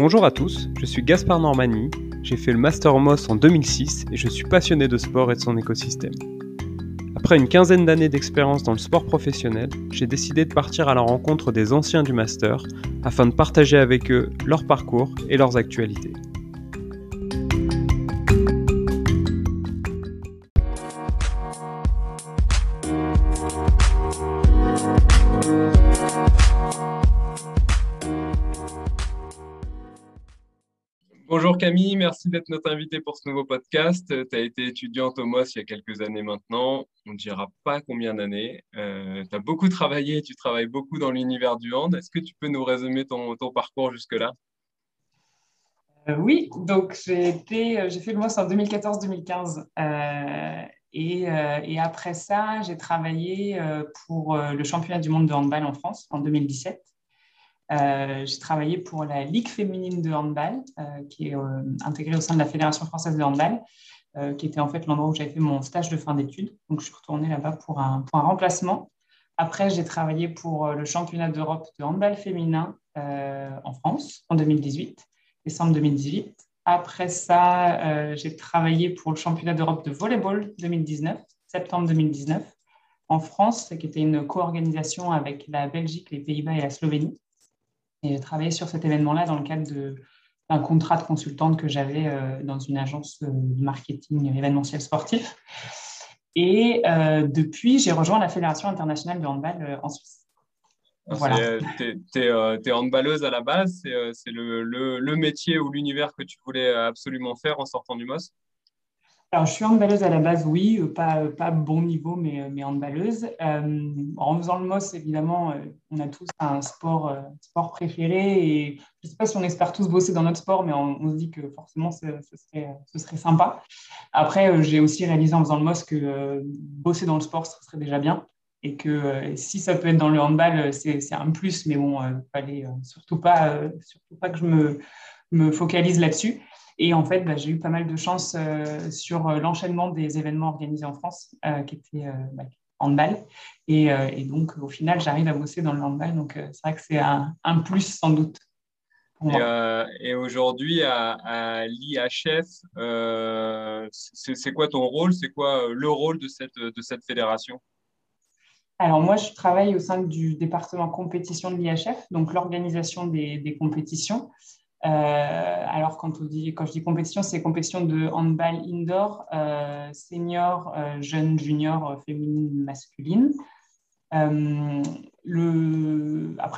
Bonjour à tous, je suis Gaspard Normani, j'ai fait le Master Moss en 2006 et je suis passionné de sport et de son écosystème. Après une quinzaine d'années d'expérience dans le sport professionnel, j'ai décidé de partir à la rencontre des anciens du Master afin de partager avec eux leur parcours et leurs actualités. Bonjour Camille, merci d'être notre invitée pour ce nouveau podcast. Tu as été étudiante au MOS il y a quelques années maintenant, on ne dira pas combien d'années. Euh, tu as beaucoup travaillé, tu travailles beaucoup dans l'univers du hand. Est-ce que tu peux nous résumer ton, parcours jusque-là? Euh, Oui, donc j'ai fait le MOS en 2014-2015. Euh, et, et, après ça, j'ai travaillé pour le championnat du monde de handball en France en 2017. Euh, j'ai travaillé pour la Ligue féminine de handball, euh, qui est euh, intégrée au sein de la Fédération française de handball, qui était en fait l'endroit où j'avais fait mon stage de fin d'études. Donc, je suis retournée là-bas pour un, pour un remplacement. Après, j'ai travaillé pour le championnat d'Europe de handball féminin en France en 2018, décembre 2018. Après ça, j'ai travaillé pour le championnat d'Europe de volleyball 2019, septembre 2019, en France, qui était une co-organisation avec la Belgique, les Pays-Bas et la Slovénie. Et j'ai travaillé sur cet événement-là dans le cadre d'un contrat de consultante que j'avais euh, dans une agence de marketing événementiel sportif. Et euh, depuis, j'ai rejoint la Fédération internationale de handball euh, en Suisse. Voilà. Tu es, handballeuse à la base, c'est le, le, métier ou l'univers que tu voulais absolument faire en sortant du MOS alors, je suis handballeuse à la base, oui, euh, pas, pas bon niveau, mais, euh, mais handballeuse. Euh, en faisant le MOS, évidemment, on a tous un sport, sport préféré et je ne sais pas si on espère tous bosser dans notre sport, mais on, se dit que forcément, ce, serait, ce serait, sympa. Après, j'ai aussi réalisé en faisant le MOS que bosser dans le sport, ce serait déjà bien et que si ça peut être dans le handball, c'est un plus, mais bon, fallait surtout pas, surtout pas que je me, me focalise là-dessus. Et en fait, bah, j'ai eu pas mal de chance euh, sur euh, l'enchaînement des événements organisés en France, euh, qui étaient bah, handball. Et, et, donc, au final, j'arrive à bosser dans le handball. Donc, c'est vrai que c'est un, plus sans doute. Et, aujourd'hui, à, l'IHF, c'est quoi ton rôle? C'est quoi le rôle de cette, de cette fédération? Alors moi, je travaille au sein du département compétition de l'IHF, donc l'organisation des, des, compétitions. Euh, alors, quand, je dis compétition, c'est compétition de handball indoor, euh, senior, euh, jeune, junior, féminine, masculine. Après,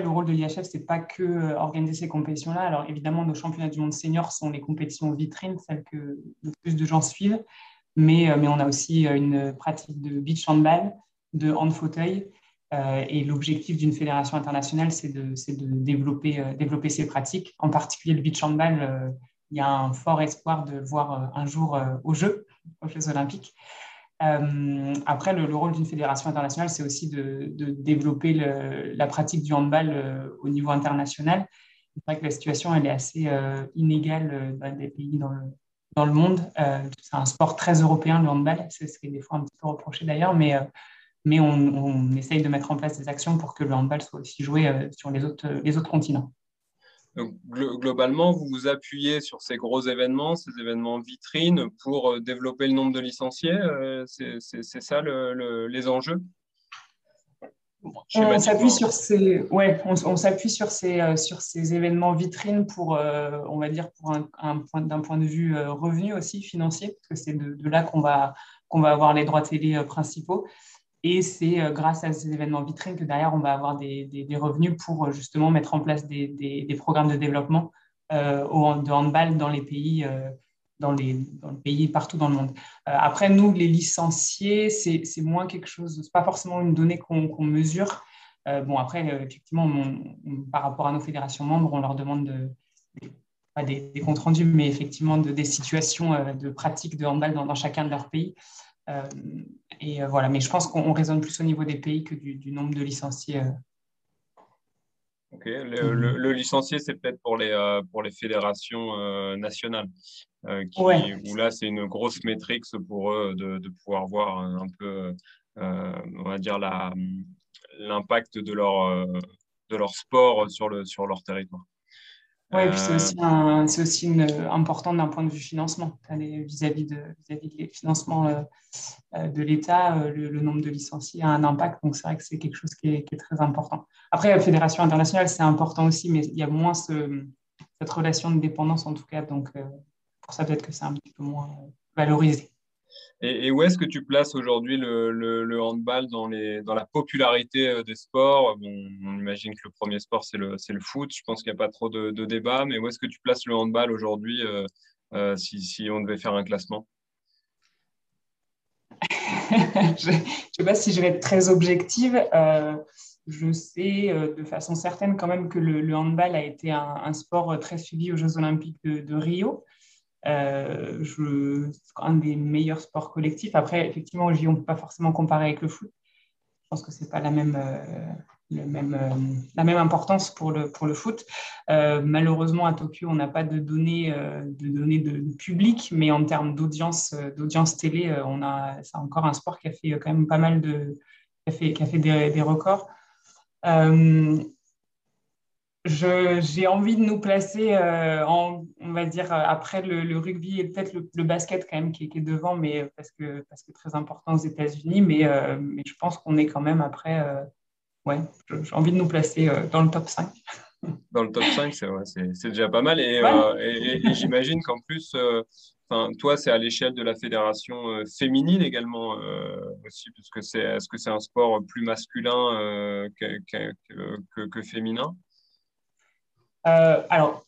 le rôle de l'IHF, ce n'est pas que organiser ces compétitions-là. Alors, évidemment, nos championnats du monde senior sont les compétitions vitrines, celles que le plus de gens suivent. Mais, on a aussi une pratique de beach handball, de hand fauteuil euh, et l'objectif d'une fédération internationale, c'est de, développer, euh, développer ces pratiques. En particulier, le beach handball, euh, il y a un fort espoir de le voir un jour aux Jeux, aux Jeux olympiques. après, le, rôle d'une fédération internationale, c'est aussi de, développer la pratique du handball au niveau international. C'est vrai que la situation, elle est assez inégale dans des pays dans le, dans le monde. c'est un sport très européen, le handball. C'est ce qui est des fois un petit peu reproché d'ailleurs, mais mais on, essaye de mettre en place des actions pour que le handball soit aussi joué euh, sur les autres, les autres continents. Donc, globalement, vous vous appuyez sur ces gros événements, ces événements vitrines, pour euh, développer le nombre de licenciés. Euh, c'est ça les enjeux? On s'appuie sur ces, ouais, on, s'appuie sur ces, sur ces événements vitrines pour, on va dire, pour un, point, d'un point de vue revenu aussi financier, parce que c'est de, de, là qu'on va, qu'on va avoir les droits télé principaux. Et c'est euh, grâce à ces événements vitrines que derrière, on va avoir des, revenus pour euh, justement mettre en place des, programmes de développement euh, de handball dans les pays, dans, les, pays partout dans le monde. après, nous, les licenciés, c'est moins quelque chose, c'est pas forcément une donnée qu'on mesure. bon, après, effectivement, par rapport à nos fédérations membres, on leur demande de, pas des, comptes rendus, mais effectivement de, des situations de pratique de handball dans chacun de leurs pays. Euh, et euh, voilà, mais je pense qu'on raisonne plus au niveau des pays que du, nombre de licenciés. Euh. Ok, le, licencié, c'est peut-être pour les, pour les fédérations nationales, où là, c'est une grosse métrique pour eux de, de pouvoir voir un peu, on va dire, l'impact de leur, de leur sport sur, le, sur leur territoire. Oui, c'est aussi, aussi une, important d'un point de vue financement. Vis-à-vis de, vis financements de l'État, le, nombre de licenciés a un impact. Donc, c'est vrai que c'est quelque chose qui est, très important. Après, la fédération internationale, c'est important aussi, mais il y a moins ce, cette relation de dépendance, en tout cas. Donc, pour ça, peut-être que c'est un petit peu moins valorisé. Et, où est-ce que tu places aujourd'hui le, handball dans, la popularité euh, des sports? On imagine que le premier sport, c'est le, foot. Je pense qu'il n'y a pas trop de, de débat. Mais où est-ce que tu places le handball aujourd'hui euh, euh, si, on devait faire un classement? Je ne sais pas si je vais être très objective. je sais de façon certaine quand même que le, handball a été un, sport très suivi aux Jeux olympiques de Rio. Euh, je, un des meilleurs sports collectifs. Après, effectivement, on ne peut pas forcément comparer avec le foot. Je pense que ce n'est pas la même, euh, euh, la même importance pour le, pour le foot. malheureusement, à Tokyo, on n'a pas de données, de, données de, public, mais en termes d'audience, télé, on c'est encore un sport qui a fait quand même pas mal de. qui a fait, qui a fait des, des records j'ai envie de nous placer euh, en, on va dire, euh, après le, rugby et peut-être le, basket quand même qui, est devant, mais euh, parce que, parce que très important aux États-Unis. Mais, mais je pense qu'on est quand même après, ouais, j'ai envie de nous placer dans le top 5. Dans le top 5, c'est déjà pas mal. Et, et, j'imagine qu'en plus, toi, c'est à l'échelle de la fédération féminine également aussi, puisque c'est est-ce que c'est un sport plus masculin que, que féminin? Alors,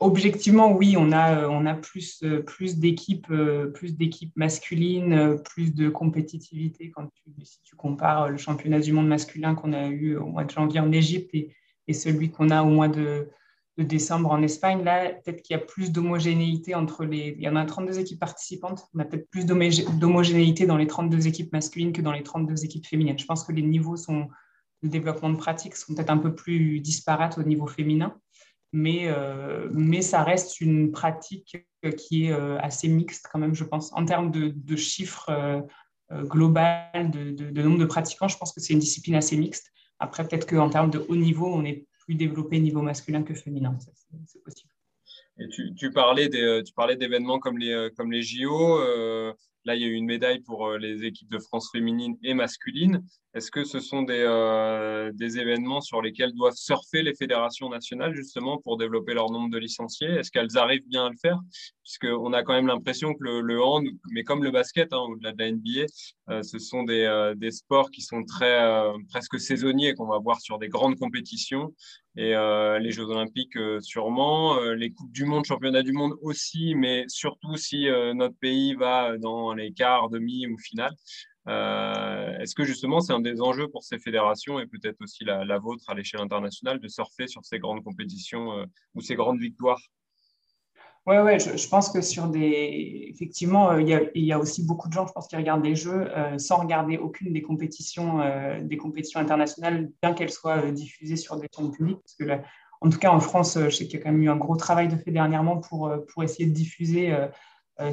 objectivement, oui, on a, euh, on a plus, euh, d'équipes plus d'équipes masculines, plus de compétitivité quand tu, si tu compares le championnat du monde masculin qu'on a eu au mois de janvier en Égypte et, celui qu'on a au mois de, de, décembre en Espagne. Là, peut-être qu'il y a plus d'homogénéité entre les. Il y en a 32 équipes participantes. On a peut-être plus d'homogénéité dans les 32 équipes masculines que dans les 32 équipes féminines. Je pense que les niveaux sont, de développement de pratique sont peut-être un peu plus disparates au niveau féminin mais, euh, mais ça reste une pratique qui est euh, assez mixte quand même, je pense. En termes de, chiffres euh, global, de, nombre de pratiquants, je pense que c'est une discipline assez mixte. Après, peut-être qu'en termes de haut niveau, on est plus développé niveau masculin que féminin, c'est possible. Et tu, tu parlais d'événements comme les, comme les JO. Là, il y a eu une médaille pour euh, les équipes de France féminines et masculines. Est-ce que ce sont des, euh, des, événements sur lesquels doivent surfer les fédérations nationales justement pour développer leur nombre de licenciés? Est-ce qu'elles arrivent bien à le faire? Puisqu'on a quand même l'impression que le, hand, mais comme le basket, hein, au-delà de la NBA, euh, ce sont des, des, sports qui sont très presque saisonniers qu'on va voir sur des grandes compétitions. Et les Jeux Olympiques sûrement, les Coupes du Monde, Championnats du Monde aussi, mais surtout si notre pays va dans les quarts, demi ou finale. Euh, est-ce que justement c'est un des enjeux pour ces fédérations et peut-être aussi la, vôtre à l'échelle internationale de surfer sur ces grandes compétitions euh, ou ces grandes victoires? Oui, ouais, je, pense que sur des. Effectivement, euh, il y, a, aussi beaucoup de gens, je pense, qui regardent des jeux sans regarder aucune des compétitions, des compétitions internationales, bien qu'elles soient diffusées sur des chaînes publiques. En tout cas, en France, je sais qu'il y a quand même eu un gros travail de fait dernièrement pour, pour essayer de diffuser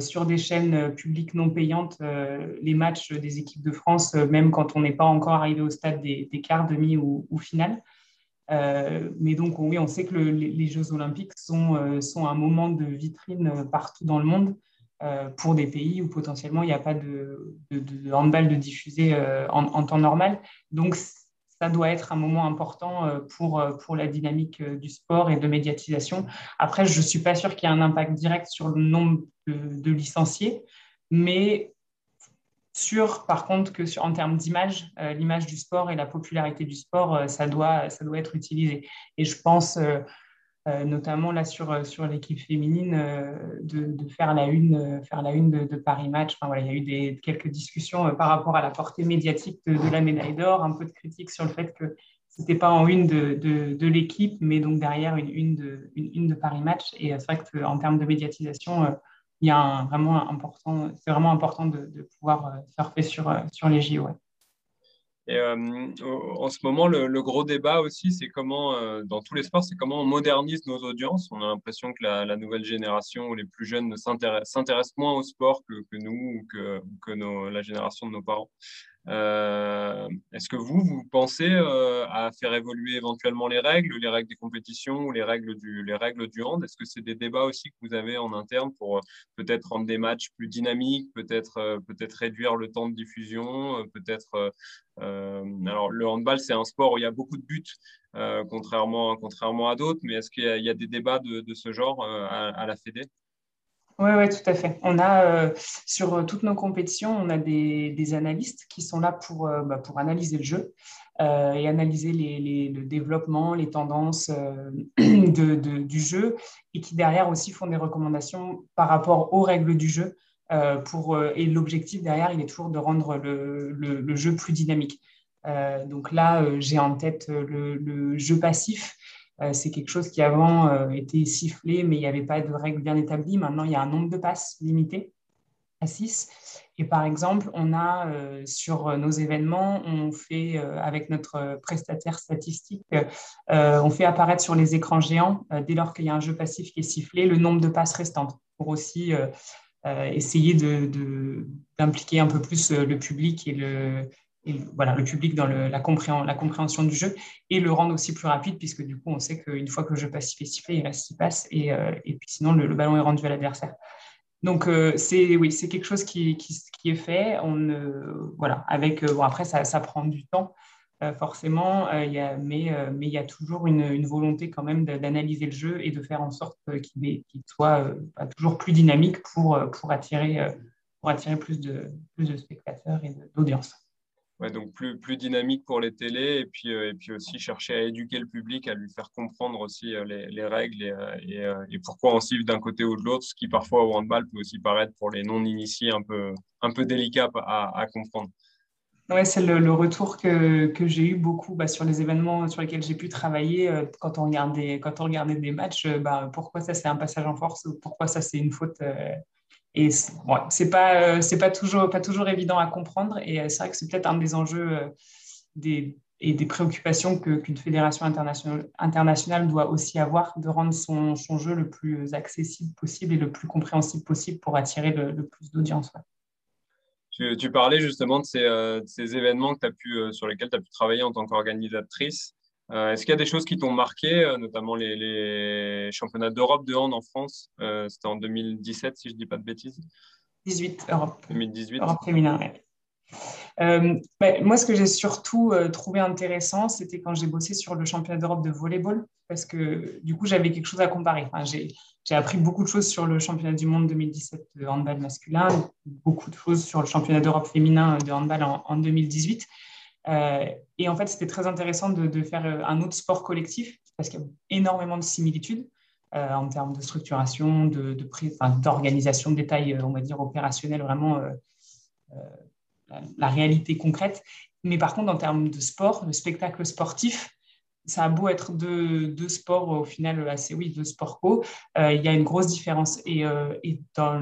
sur des chaînes euh, publiques non payantes euh, les matchs des équipes de France, même quand on n'est pas encore arrivé au stade des, quarts, demi ou, ou finale. mais donc, oui, on sait que les, Jeux olympiques sont, un moment de vitrine partout dans le monde pour des pays où potentiellement il n'y a pas de, handball de diffusé en, en, temps normal. Donc, ça doit être un moment important euh, pour, euh, pour la dynamique euh, du sport et de médiatisation. Après, je ne suis pas sûre qu'il y ait un impact direct sur le nombre de, licenciés, mais sûr, par contre, que sur, en termes d'image, l'image du sport et la popularité du sport, ça, doit, ça doit être utilisé. Et je pense notamment là sur, euh, l'équipe féminine, euh, de, faire la une, faire la une de, Paris Match. Il y a eu des, quelques discussions par rapport à la portée médiatique de, la médaille d'or, un peu de critique sur le fait que ce n'était pas en une de, l'équipe, mais donc derrière une une de, une, de Paris Match. Et c'est vrai qu'en termes de médiatisation, il y a vraiment important, c'est vraiment important de, pouvoir surfer sur, sur les JO. Et euh, en ce moment, le, gros débat aussi, c'est comment, euh, dans tous les sports, c'est comment on modernise nos audiences. On a l'impression que la, nouvelle génération ou les plus jeunes s'intéressent moins au sport que, nous ou que, que la génération de nos parents. Euh, est-ce que vous, vous pensez euh, à faire évoluer éventuellement les règles, les règles des compétitions ou les règles du, les règles du hand? Est-ce que c'est des débats aussi que vous avez en interne pour peut-être rendre des matchs plus dynamiques, peut-être peut-être réduire le temps de diffusion, peut-être alors le handball c'est un sport où il y a beaucoup de buts, contrairement contrairement à d'autres, mais est-ce qu'il y, a des débats de, de ce genre à, à la Fédé? Oui, ouais, tout à fait. On a euh, sur euh, toutes nos compétitions, on a des, analystes qui sont là pour, euh, bah, pour analyser le jeu et analyser le développement, les tendances du jeu et qui derrière aussi font des recommandations par rapport aux règles du jeu. pour, et l'objectif derrière, il est toujours de rendre le, jeu plus dynamique. donc là, j'ai en tête le, jeu passif c'est quelque chose qui avant euh, était sifflé, mais il n'y avait pas de règles bien établies. Maintenant, il y a un nombre de passes limité à 6. Et par exemple, on a euh, sur nos événements, on fait avec notre prestataire statistique, on fait apparaître sur les écrans géants, dès lors qu'il y a un jeu passif qui est sifflé, le nombre de passes restantes pour aussi essayer d'impliquer un peu plus le public et le, voilà, le public dans la, compréhension du jeu et le rendre aussi plus rapide, puisque du coup, on sait qu'une fois que le jeu passe sifflé, il reste 6 passes et, euh, et puis sinon, le, ballon est rendu à l'adversaire. Donc, euh, c'est oui, c'est quelque chose qui, est fait. Voilà, avec, euh, bon, après, ça, prend du temps, forcément, mais, il y a toujours une, volonté quand même d'analyser le jeu et de faire en sorte qu'il soit toujours plus dynamique pour, pour, attirer, pour attirer plus de, plus de spectateurs et d'audience donc plus, dynamique pour les télés et puis, euh, et puis aussi chercher à éduquer le public, à lui faire comprendre aussi euh, les, les, règles et, euh, et, pourquoi on siffle d'un côté ou de l'autre, ce qui parfois au handball peut aussi paraître pour les non-initiés un peu, un peu délicat à, comprendre. Ouais, c'est le, retour que, que j'ai eu beaucoup bah, sur les événements sur lesquels j'ai pu travailler quand, on regardait, quand on regardait des matchs. Bah, pourquoi ça c'est un passage en force ou pourquoi ça c'est une faute et c'est pas, euh, pas toujours, pas toujours évident à comprendre. Et euh, c'est vrai que c'est peut-être un des enjeux euh, des, et des préoccupations qu'une fédération internationale, internationale doit aussi avoir, de rendre son, son, jeu le plus accessible possible et le plus compréhensible possible pour attirer le, plus d'audience. Tu, parlais justement de ces, ces événements que as pu, sur lesquels tu as pu travailler en tant qu'organisatrice. Euh, est-ce qu'il y a des choses qui t'ont marqué, euh, notamment les, championnats d'Europe de hand en France euh, C'était en 2017, si je ne dis pas de bêtises? 18, Europe. 2018. Europe féminin, moi, ce que j'ai surtout trouvé intéressant, c'était quand j'ai bossé sur le championnat d'Europe de volleyball, parce que du coup, j'avais quelque chose à comparer. j'ai appris beaucoup de choses sur le championnat du monde 2017 de handball masculin, beaucoup de choses sur le championnat d'Europe féminin de handball en, en 2018. Euh, et en fait, c'était très intéressant de, faire euh, un autre sport collectif parce qu'il y a énormément de similitudes euh, en termes de structuration, d'organisation, de détails, on va dire, opérationnels, vraiment la, réalité concrète. Mais par contre, en termes de sport, de spectacle sportif, ça a beau être deux, sports au final assez, oui, deux sports co, il y a une grosse différence. Et,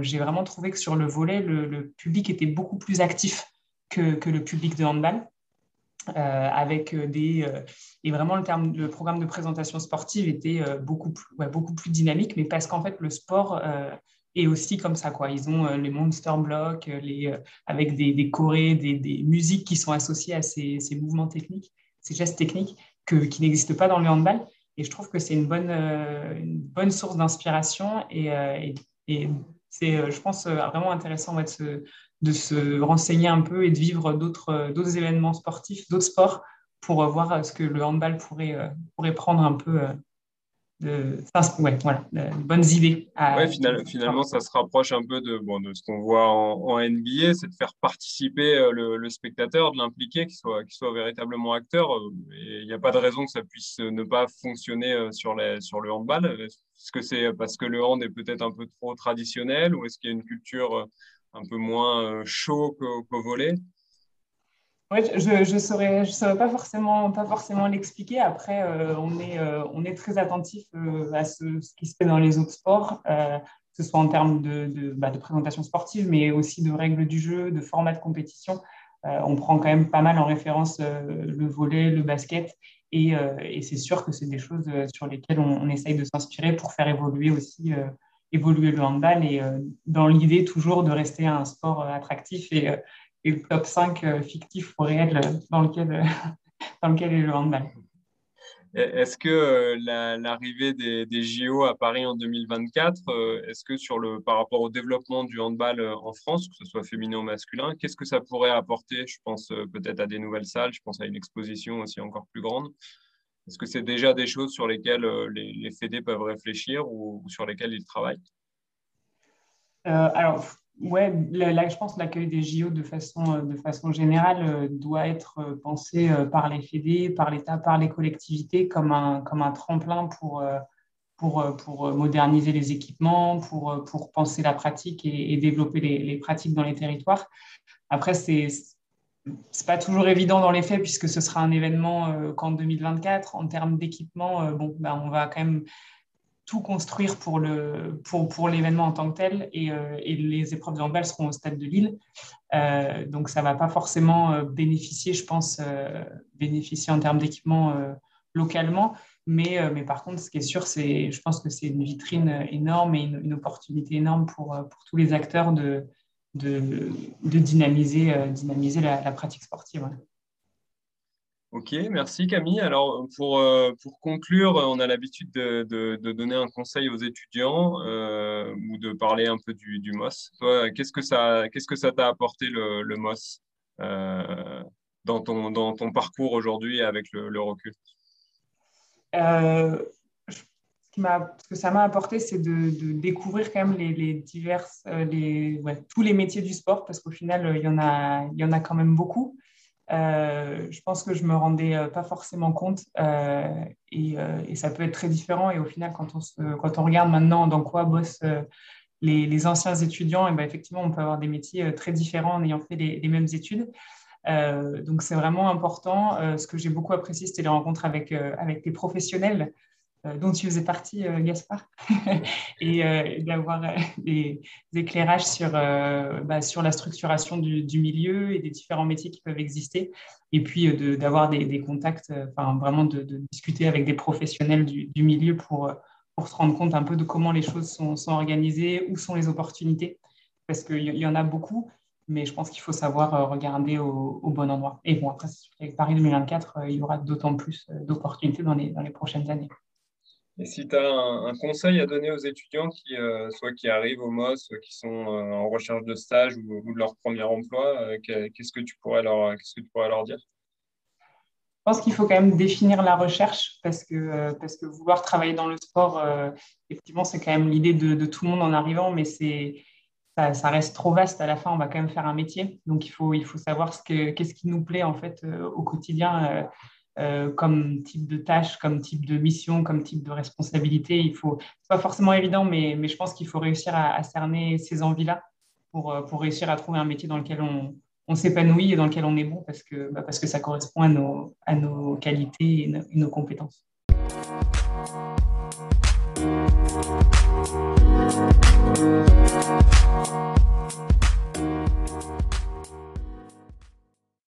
j'ai vraiment trouvé que sur le volet, le, public était beaucoup plus actif que le public de handball. Euh, avec euh, des euh, et vraiment le programme de présentation sportive était beaucoup plus beaucoup plus dynamique mais parce qu'en fait le sport est aussi comme ça quoi. Ils ont les monster blocks les avec des, des chorés des, musiques qui sont associées à ces, mouvements techniques ces gestes techniques que, qui n'existent pas dans le handball. Et je trouve que c'est une bonne une bonne source d'inspiration et, c'est je pense vraiment intéressant de se de se renseigner un peu et de vivre d'autres, d'autres événements sportifs, d'autres sports, pour voir ce que le handball pourrait, euh, pourrait prendre un peu euh, de, ouais, voilà, de bonnes idées. Ouais, finalement, ça se rapproche un peu de, bon, de ce qu'on voit en, NBA, c'est de faire participer euh, le, spectateur, de l'impliquer, qu'il soit, qu'il soit véritablement acteur. Il n'y a pas de raison que ça puisse ne pas fonctionner sur, les, sur le handball. Est-ce que c'est parce que le hand est peut-être un peu trop traditionnel ou est-ce qu'il y a une culture un peu moins euh, chaud qu'au volet Oui, je ne saurais, pas forcément, l'expliquer. Après, euh, on, est, euh, on est très attentif à ce, qui se fait dans les autres sports, que ce soit en termes bah, de, présentation sportive, mais aussi de règles du jeu, de format de compétition. on prend quand même pas mal en référence le volet, le basket. Et, c'est sûr que c'est des choses sur lesquelles on essaye de s'inspirer pour faire évoluer aussi évoluer le handball et euh, dans l'idée toujours de rester un sport euh, attractif et, euh, top 5 fictif ou réel dans lequel, dans lequel est le handball. Est-ce que l'arrivée des, JO à Paris en 2024, euh, est-ce que sur le, par rapport au développement du handball en France, que ce soit féminin ou masculin, qu'est-ce que ça pourrait apporter? Je pense peut-être à des nouvelles salles, je pense à une exposition aussi encore plus grande. Est-ce que c'est déjà des choses sur lesquelles les, les fédés peuvent réfléchir ou, sur lesquelles ils travaillent? Alors, Ouais, là, je pense que l'accueil des JO de façon, euh, de façon générale euh, doit être euh, pensé par les fédés, par l'État, par les collectivités comme un, comme un tremplin pour, pour, pour moderniser les équipements, pour, pour penser la pratique et, développer les, les, pratiques dans les territoires. Après, c'est n'est pas toujours évident dans les faits puisque ce sera un événement qu'en 2024. En termes d'équipement, bon, ben, on va quand même tout construire pour, le, pour, pour l'événement en tant que tel et, euh, les épreuves de handball seront au stade de Lille. Euh, donc ça va pas forcément euh, bénéficier, je pense, bénéficier en termes d'équipement localement. Mais, mais par contre, ce qui est sûr, c'est, je pense que c'est une vitrine énorme et une, opportunité énorme pour, pour tous les acteurs de, de, de dynamiser, dynamiser la, la pratique sportive. Ok, merci Camille. Alors pour, euh, pour conclure, on a l'habitude de, de, donner un conseil aux étudiants euh, ou de parler un peu du, du MOS. Toi, qu'est-ce que ça qu'est-ce que ça t'a apporté le, le MOS euh, dans, ton, dans ton parcours aujourd'hui avec le, recul? Ce, que ça m'a apporté, c'est de, découvrir quand même les, les diverses, les, tous les métiers du sport, parce qu'au final, il y, en a, il y en a quand même beaucoup. Euh, je pense que je me rendais euh, pas forcément compte euh, et, ça peut être très différent. Et au final, quand on, regarde maintenant dans quoi bossent les, anciens étudiants, et ben effectivement, on peut avoir des métiers très différents en ayant fait les, les mêmes études. donc, c'est vraiment important. ce que j'ai beaucoup apprécié, c'était les rencontres avec, avec des professionnels euh, dont tu faisais partie, euh, Gaspard, et euh, d'avoir des, éclairages sur, bah, sur la structuration du, milieu et des différents métiers qui peuvent exister, et puis d'avoir des, contacts, enfin vraiment de, discuter avec des professionnels du, milieu pour, pour se rendre compte un peu de comment les choses sont, organisées, où sont les opportunités, parce qu'il y, en a beaucoup, mais je pense qu'il faut savoir regarder au, bon endroit. Et bon, après, avec Paris 2024, il y aura d'autant plus d'opportunités dans les, dans les prochaines années. Et si tu as un, conseil à donner aux étudiants qui, euh, soit qui arrivent au MOS, soit qui sont euh, en recherche de stage ou, de leur premier emploi, euh, qu'est-ce que tu pourrais leur, dire? Je pense qu'il faut quand même définir la recherche parce que, parce que vouloir travailler dans le sport, effectivement, c'est quand même l'idée de, tout le monde en arrivant, mais ça, ça, reste trop vaste. À la fin, on va quand même faire un métier. Donc, il faut, il faut savoir ce que, qu'est-ce qui nous plaît en fait au quotidien euh, comme type de tâche, comme type de mission, comme type de responsabilité. Il faut, c'est pas forcément évident, mais, je pense qu'il faut réussir à, cerner ces envies-là euh, pour, réussir à trouver un métier dans lequel on, s'épanouit et dans lequel on est bon parce que, bah, parce que ça correspond à nos, à nos qualités et nos compétences.